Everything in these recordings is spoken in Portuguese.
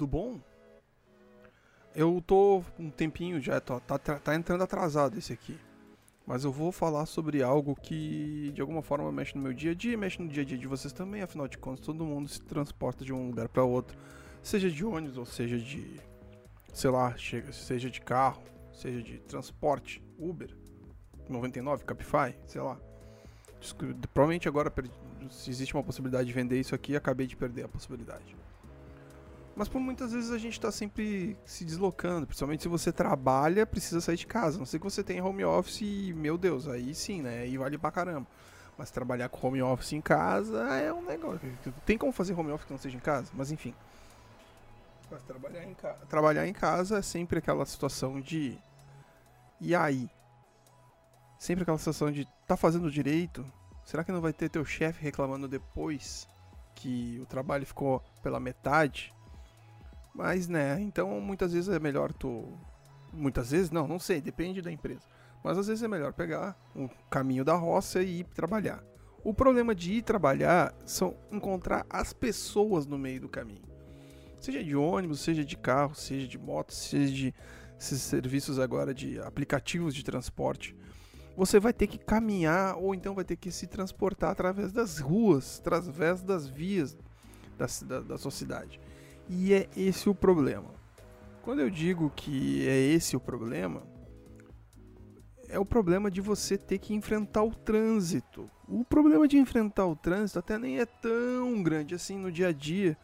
tudo bom? Eu tô um tempinho já, tô, tá, tá entrando atrasado esse aqui. Mas eu vou falar sobre algo que de alguma forma mexe no meu dia a dia, mexe no dia a dia de vocês também, afinal de contas todo mundo se transporta de um lugar para outro, seja de ônibus ou seja de sei lá, seja de carro, seja de transporte, Uber, 99, Capify, sei lá. Provavelmente agora se existe uma possibilidade de vender isso aqui, acabei de perder a possibilidade. Mas por muitas vezes a gente está sempre se deslocando, principalmente se você trabalha, precisa sair de casa. Não sei que você tem home office e, meu Deus, aí sim, né? Aí vale pra caramba. Mas trabalhar com home office em casa é um negócio. Tem como fazer home office que não seja em casa? Mas enfim. Mas trabalhar em, ca... trabalhar em casa é sempre aquela situação de. E aí? Sempre aquela situação de. Tá fazendo direito? Será que não vai ter teu chefe reclamando depois que o trabalho ficou pela metade? Mas, né, então muitas vezes é melhor tu. Muitas vezes, não, não sei, depende da empresa. Mas às vezes é melhor pegar o caminho da roça e ir trabalhar. O problema de ir trabalhar são encontrar as pessoas no meio do caminho. Seja de ônibus, seja de carro, seja de moto, seja de esses serviços agora de aplicativos de transporte. Você vai ter que caminhar ou então vai ter que se transportar através das ruas, através das vias da, da, da sua cidade. E é esse o problema. Quando eu digo que é esse o problema, é o problema de você ter que enfrentar o trânsito. O problema de enfrentar o trânsito até nem é tão grande assim no dia a dia,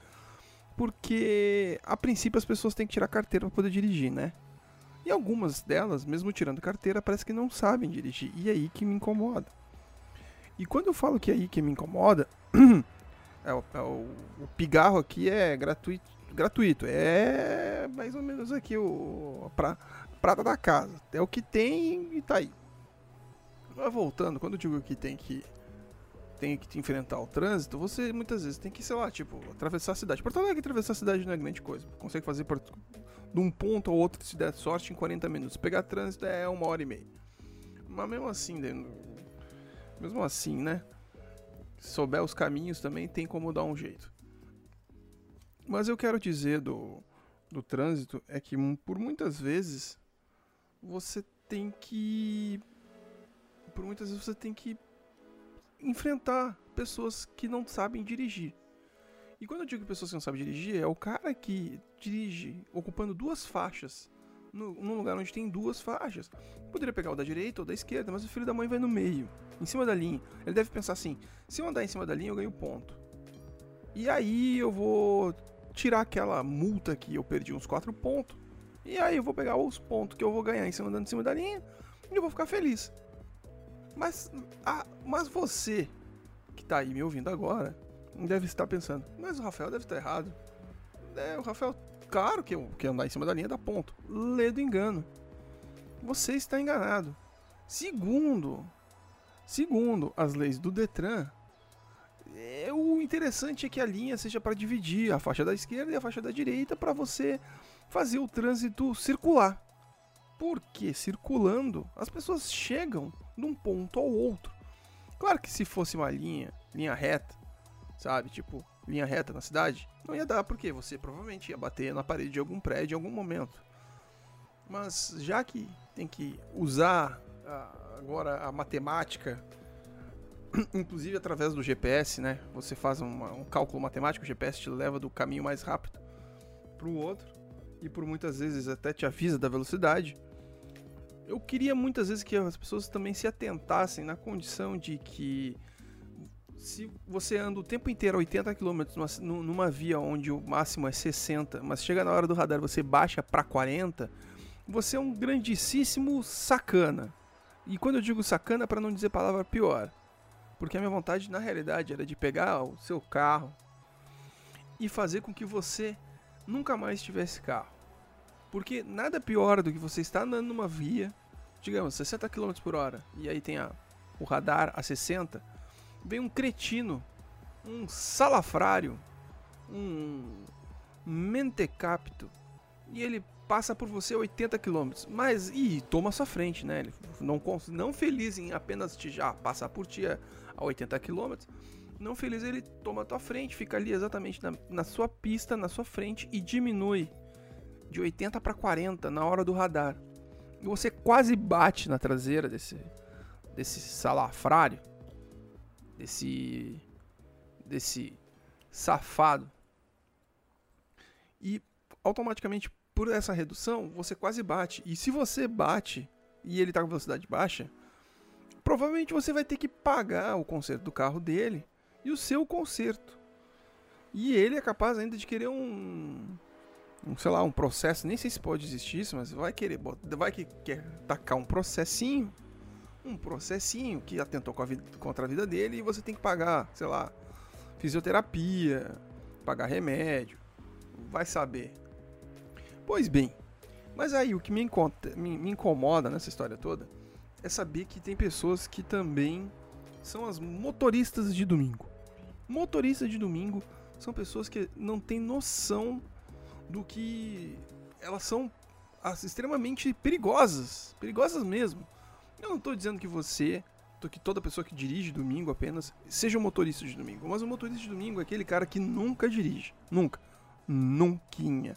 porque a princípio as pessoas têm que tirar carteira para poder dirigir, né? E algumas delas, mesmo tirando carteira, parece que não sabem dirigir. E é aí que me incomoda. E quando eu falo que é aí que me incomoda, é o, é o, o pigarro aqui é gratuito, gratuito. É mais ou menos aqui o pra, prata da casa. É o que tem e tá aí. Mas voltando, quando eu digo que tem que tem que enfrentar o trânsito, você muitas vezes tem que, sei lá, tipo, atravessar a cidade. Porto Alegre atravessar a cidade não é grande coisa. Consegue fazer por, de um ponto ao outro, se der sorte, em 40 minutos. Pegar trânsito é uma hora e meia. Mas mesmo assim, né, mesmo assim, né? Se souber os caminhos também tem como dar um jeito. Mas eu quero dizer do, do trânsito é que por muitas vezes você tem que. Por muitas vezes você tem que enfrentar pessoas que não sabem dirigir. E quando eu digo pessoas que não sabem dirigir, é o cara que dirige ocupando duas faixas no, num lugar onde tem duas faixas. Poderia pegar o da direita ou da esquerda, mas o filho da mãe vai no meio, em cima da linha. Ele deve pensar assim: se eu andar em cima da linha, eu ganho ponto. E aí eu vou tirar aquela multa que eu perdi uns 4 pontos. E aí eu vou pegar os pontos que eu vou ganhar em cima andando em cima da linha e eu vou ficar feliz. Mas, ah, mas você que tá aí me ouvindo agora deve estar pensando, mas o Rafael deve estar errado. É, o Rafael, claro que, que andar em cima da linha dá ponto. Lê do engano. Você está enganado. Segundo, segundo as leis do Detran, é, o interessante é que a linha seja para dividir a faixa da esquerda e a faixa da direita para você fazer o trânsito circular. Porque circulando, as pessoas chegam de um ponto ao outro. Claro que se fosse uma linha, linha reta, sabe? Tipo, linha reta na cidade, não ia dar porque você provavelmente ia bater na parede de algum prédio em algum momento. Mas já que tem que usar a, agora a matemática inclusive através do GPS, né? Você faz uma, um cálculo matemático, o GPS te leva do caminho mais rápido para o outro e por muitas vezes até te avisa da velocidade. Eu queria muitas vezes que as pessoas também se atentassem na condição de que se você anda o tempo inteiro a 80 km numa, numa via onde o máximo é 60, mas chega na hora do radar você baixa para 40, você é um grandíssimo sacana. E quando eu digo sacana, para não dizer palavra pior, porque a minha vontade, na realidade, era de pegar o seu carro e fazer com que você nunca mais tivesse carro. Porque nada pior do que você estar andando numa via, digamos, 60 km por hora, e aí tem a, o radar a 60, vem um cretino, um salafrário, um mentecapto, e ele passa por você 80 km. Mas, e toma sua frente, né? Ele não, não feliz em apenas te já passar por ti a, a 80 km, Não feliz, ele toma a tua frente, fica ali exatamente na, na sua pista, na sua frente e diminui de 80 para 40 na hora do radar. E você quase bate na traseira desse desse salafrário, desse desse safado. E automaticamente por essa redução, você quase bate. E se você bate e ele está com velocidade baixa, provavelmente você vai ter que pagar o conserto do carro dele e o seu conserto. E ele é capaz ainda de querer um, um sei lá, um processo, nem sei se pode existir isso, mas vai querer, vai que quer tacar um processinho, um processinho que atentou vida, contra a vida dele e você tem que pagar, sei lá, fisioterapia, pagar remédio, vai saber. Pois bem, mas aí o que me, me, me incomoda nessa história toda é saber que tem pessoas que também são as motoristas de domingo. Motoristas de domingo são pessoas que não têm noção do que elas são extremamente perigosas, perigosas mesmo. Eu não estou dizendo que você, que toda pessoa que dirige domingo apenas seja um motorista de domingo, mas o motorista de domingo é aquele cara que nunca dirige, nunca, nunca.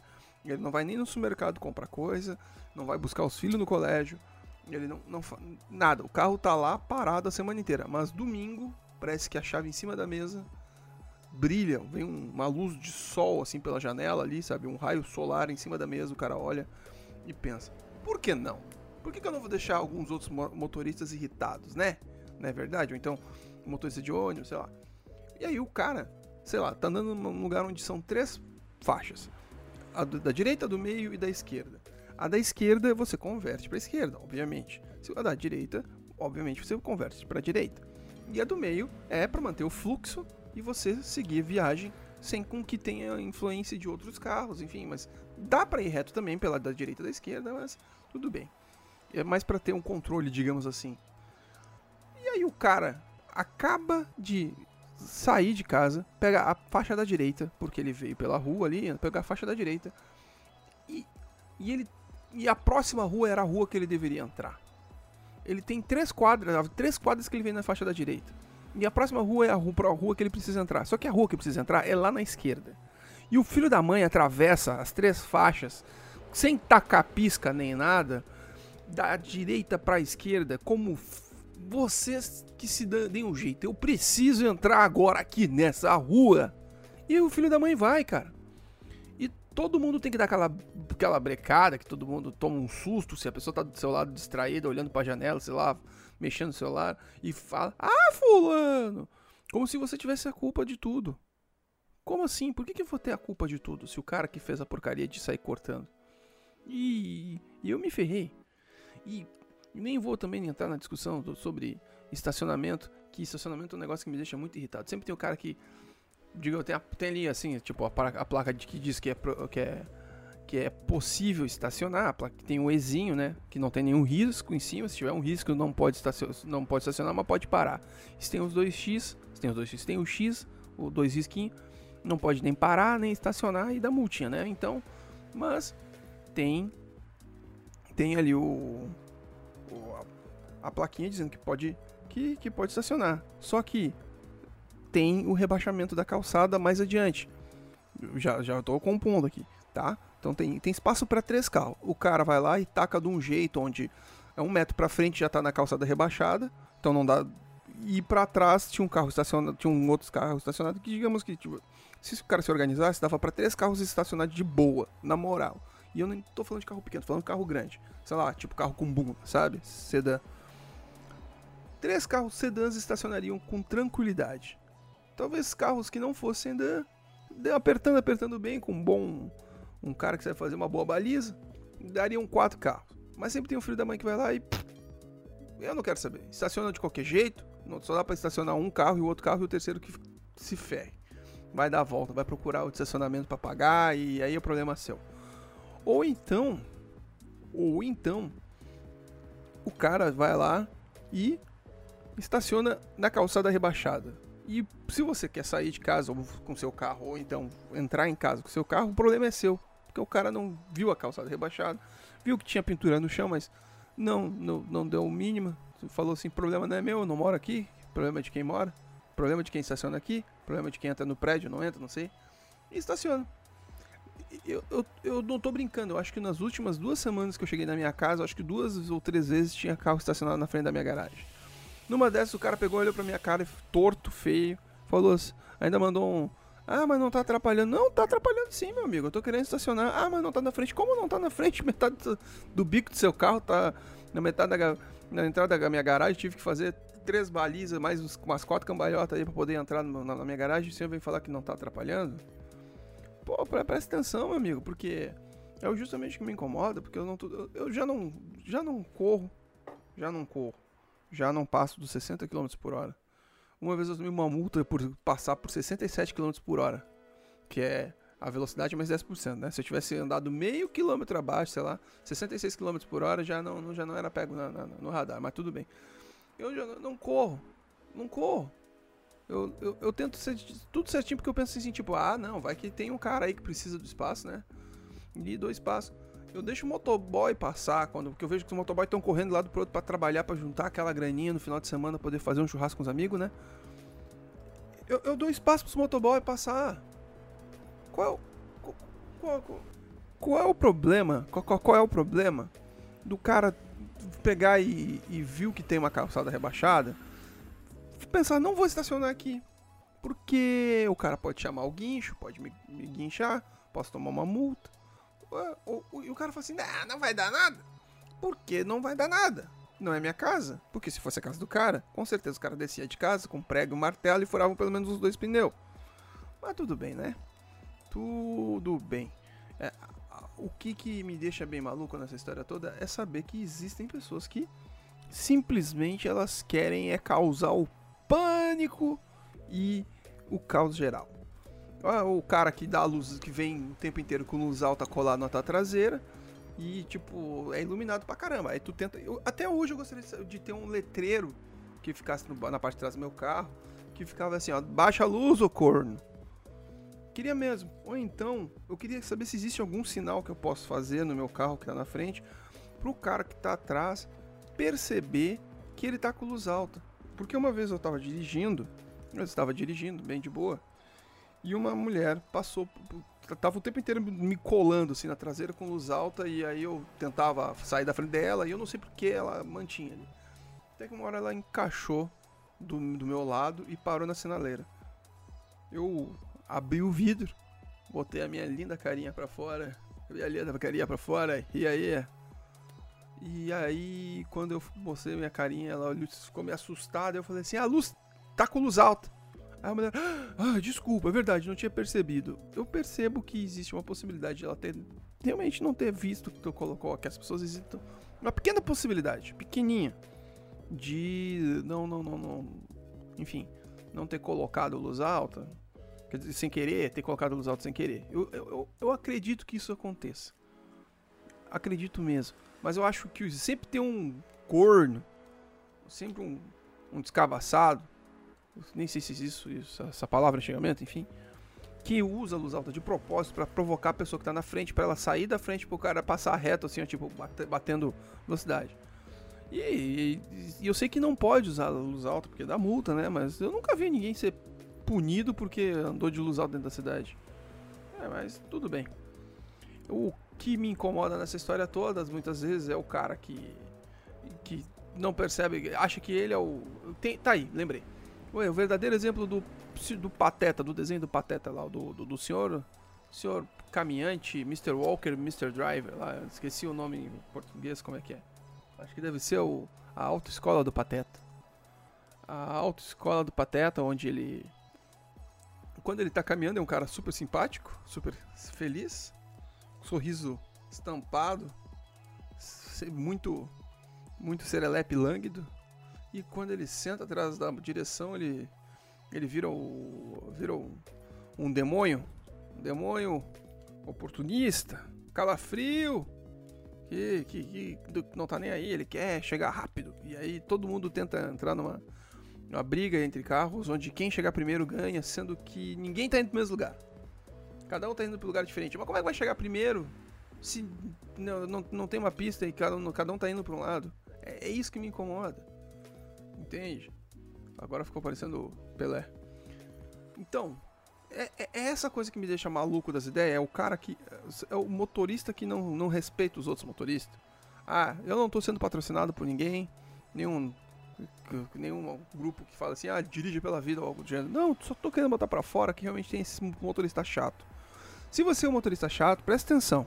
Ele não vai nem no supermercado comprar coisa, não vai buscar os filhos no colégio, ele não, não nada. O carro tá lá parado a semana inteira, mas domingo parece que a chave em cima da mesa brilha, vem uma luz de sol assim pela janela ali, sabe? Um raio solar em cima da mesa, o cara olha e pensa: por que não? Por que, que eu não vou deixar alguns outros motoristas irritados, né? Não é verdade? Ou então, motorista de ônibus, sei lá. E aí o cara, sei lá, tá andando num lugar onde são três faixas: a da direita, do meio e da esquerda. A da esquerda você converte para esquerda, obviamente. Se a da direita, obviamente você converte para direita. E a do meio é para manter o fluxo e você seguir viagem sem com que tenha influência de outros carros, enfim, mas dá para ir reto também pela da direita e da esquerda, mas tudo bem. É mais para ter um controle, digamos assim. E aí o cara acaba de sair de casa, pega a faixa da direita, porque ele veio pela rua ali, pega a faixa da direita, e, e ele e a próxima rua era a rua que ele deveria entrar. Ele tem três quadras, três quadras que ele vem na faixa da direita. E a próxima rua é a rua, a rua que ele precisa entrar. Só que a rua que ele precisa entrar é lá na esquerda. E o filho da mãe atravessa as três faixas sem tacar pisca nem nada, da direita para a esquerda, como vocês que se deem um jeito. Eu preciso entrar agora aqui nessa rua. E o filho da mãe vai, cara. E todo mundo tem que dar aquela, aquela brecada, que todo mundo toma um susto se a pessoa tá do seu lado distraída, olhando para a janela, sei lá, mexendo no celular e fala: "Ah, fulano!" Como se você tivesse a culpa de tudo. Como assim? Por que, que eu vou ter a culpa de tudo se o cara que fez a porcaria de sair cortando? E, e eu me ferrei. E, nem vou também entrar na discussão sobre estacionamento, que estacionamento é um negócio que me deixa muito irritado. Sempre tem o cara que, digo, tem, tem ali assim, tipo, a, a placa de, que diz que é, que é que é possível estacionar, tem um Ezinho, né, que não tem nenhum risco em cima, se tiver um risco não pode estacionar, não pode estacionar, mas pode parar. Se tem os dois X, se tem os dois X, tem o X, o dois risquinhos, não pode nem parar, nem estacionar e dar multinha, né? Então, mas tem tem ali o a, a, plaquinha dizendo que pode que, que pode estacionar. Só que tem o rebaixamento da calçada mais adiante. já já estou compondo aqui, tá? Então tem, tem espaço para três carros. O cara vai lá e taca de um jeito onde é um metro para frente já está na calçada rebaixada, então não dá. E para trás tinha um carro estacionado, tinha um outro carro estacionado que digamos que tipo, se o cara se organizasse dava para três carros estacionar de boa, na moral. E eu não tô falando de carro pequeno, tô falando de carro grande. Sei lá, tipo carro com bunda, sabe? Sedã. Três carros sedãs estacionariam com tranquilidade. Talvez carros que não fossem sedã, apertando, apertando bem, com um bom um cara que sabe fazer uma boa baliza, dariam quatro carros. Mas sempre tem um filho da mãe que vai lá e. Eu não quero saber. Estaciona de qualquer jeito. Só dá para estacionar um carro e o outro carro e o terceiro que se ferre. Vai dar a volta, vai procurar o estacionamento para pagar e aí o problema é seu. Ou então, ou então, o cara vai lá e estaciona na calçada rebaixada. E se você quer sair de casa com seu carro, ou então entrar em casa com seu carro, o problema é seu. Porque o cara não viu a calçada rebaixada, viu que tinha pintura no chão, mas não, não, não deu o mínimo. Falou assim: problema não é meu, eu não moro aqui, problema é de quem mora. Problema de quem estaciona aqui, problema de quem entra no prédio, não entra, não sei. E estaciona. Eu, eu, eu não tô brincando, eu acho que nas últimas duas semanas que eu cheguei na minha casa, acho que duas ou três vezes tinha carro estacionado na frente da minha garagem. Numa dessas, o cara pegou, olhou pra minha cara, torto, feio, falou assim, ainda mandou um. Ah, mas não tá atrapalhando. Não, tá atrapalhando sim, meu amigo. Eu tô querendo estacionar. Ah, mas não tá na frente. Como não tá na frente? Metade do, do bico do seu carro tá na metade da na entrada da minha garagem. Tive que fazer três balizas, mais umas quatro cambalhotas aí pra poder entrar na, na minha garagem. O senhor vem falar que não tá atrapalhando? Pô, presta atenção, meu amigo, porque é justamente que me incomoda, porque eu não tô, eu já não já não corro, já não corro, já não passo dos 60 km por hora. Uma vez eu tomei uma multa por passar por 67 km por hora, que é a velocidade mais 10%, né? Se eu tivesse andado meio quilômetro abaixo, sei lá, 66 km por hora já não, já não era pego na, na, no radar, mas tudo bem. Eu já não corro, não corro. Eu, eu, eu, tento ser tudo certinho porque eu penso assim, tipo, ah, não, vai que tem um cara aí que precisa do espaço, né? E do espaço. Eu deixo o motoboy passar, quando, porque eu vejo que os motoboys estão correndo lá do pro outro pra trabalhar, para juntar aquela graninha no final de semana, poder fazer um churrasco com os amigos, né? Eu, eu dou espaço pros motoboy passar. Qual, qual, qual, qual, é o problema? Qual, qual, é o problema do cara pegar e, e viu que tem uma calçada rebaixada? Pensar, não vou estacionar aqui. Porque o cara pode chamar o guincho, pode me, me guinchar, posso tomar uma multa. E o cara fala assim: não, vai dar nada. Por que não vai dar nada? Não é minha casa. Porque se fosse a casa do cara, com certeza o cara descia de casa com prego e martelo e furavam pelo menos os dois pneus. Mas tudo bem, né? Tudo bem. É, o que, que me deixa bem maluco nessa história toda é saber que existem pessoas que simplesmente elas querem é causar o pânico e o caos geral. O cara que dá a luz, que vem o tempo inteiro com luz alta colada na tua traseira e, tipo, é iluminado pra caramba. Aí tu tenta. Eu, até hoje eu gostaria de ter um letreiro que ficasse no, na parte de trás do meu carro, que ficava assim, ó, baixa a luz, ô corno. Queria mesmo. Ou então, eu queria saber se existe algum sinal que eu posso fazer no meu carro que tá na frente, pro cara que tá atrás perceber que ele tá com luz alta. Porque uma vez eu estava dirigindo, eu estava dirigindo bem de boa, e uma mulher passou, tava o tempo inteiro me colando assim na traseira com luz alta, e aí eu tentava sair da frente dela, e eu não sei porque ela mantinha ali. Até que uma hora ela encaixou do, do meu lado e parou na sinaleira. Eu abri o vidro, botei a minha linda carinha para fora, a minha linda carinha para fora, e aí, e aí, quando eu mostrei minha carinha, ela ficou meio assustada. Eu falei assim: a luz tá com luz alta. Aí a mulher, ah, desculpa, é verdade, não tinha percebido. Eu percebo que existe uma possibilidade de ela ter realmente não ter visto que tu colocou, que as pessoas existem. Uma pequena possibilidade, pequenininha, de não, não, não, não, enfim, não ter colocado luz alta, quer dizer, sem querer, ter colocado luz alta sem querer. Eu, eu, eu acredito que isso aconteça. Acredito mesmo. Mas eu acho que sempre tem um corno, sempre um, um descabaçado, nem sei se isso, isso essa palavra antigamente, enfim, que usa a luz alta de propósito para provocar a pessoa que tá na frente, para ela sair da frente pro cara passar reto, assim, ó, tipo, batendo velocidade. E, e, e, eu sei que não pode usar luz alta porque dá multa, né? Mas eu nunca vi ninguém ser punido porque andou de luz alta dentro da cidade. É, mas tudo bem. O que me incomoda nessa história toda, muitas vezes, é o cara que, que não percebe, acha que ele é o. Tem, tá aí, lembrei. Ué, o verdadeiro exemplo do, do Pateta, do desenho do Pateta lá, do, do, do senhor, senhor caminhante, Mr. Walker, Mr. Driver, lá, esqueci o nome em português, como é que é. Acho que deve ser o, a autoescola do Pateta. A autoescola do Pateta, onde ele. Quando ele tá caminhando, é um cara super simpático, super feliz sorriso estampado, muito, muito serelepe lânguido. E quando ele senta atrás da direção, ele, ele vira, o, vira um, um demônio, um demônio oportunista, calafrio, que, que, que não tá nem aí, ele quer chegar rápido. E aí todo mundo tenta entrar numa, numa briga entre carros, onde quem chegar primeiro ganha, sendo que ninguém tá indo pro mesmo lugar. Cada um tá indo para lugar diferente. Mas como é que vai chegar primeiro se não, não, não tem uma pista e cada um, cada um tá indo para um lado? É, é, isso que me incomoda. Entende? Agora ficou parecendo Pelé. Então, é, é, é essa coisa que me deixa maluco das ideias. É o cara que. É o motorista que não, não respeita os outros motoristas. Ah, eu não tô sendo patrocinado por ninguém. Nenhum. Nenhum grupo que fala assim, ah, dirige pela vida ou algo do gênero. Não, só tô querendo botar pra fora que realmente tem esse motorista chato. Se você é um motorista chato, presta atenção.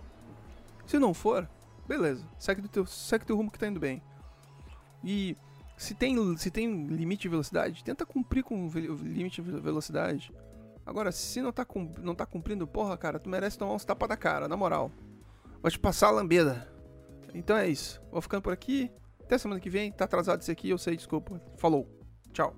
Se não for, beleza. Segue do teu, segue teu rumo que tá indo bem. E se tem, se tem limite de velocidade, tenta cumprir com o limite de velocidade. Agora, se não tá, não tá cumprindo, porra, cara, tu merece tomar uns tapas da cara, na moral. Vou te passar a lambeda. Então é isso. Vou ficando por aqui. Até semana que vem. Tá atrasado isso aqui, eu sei, desculpa. Falou. Tchau.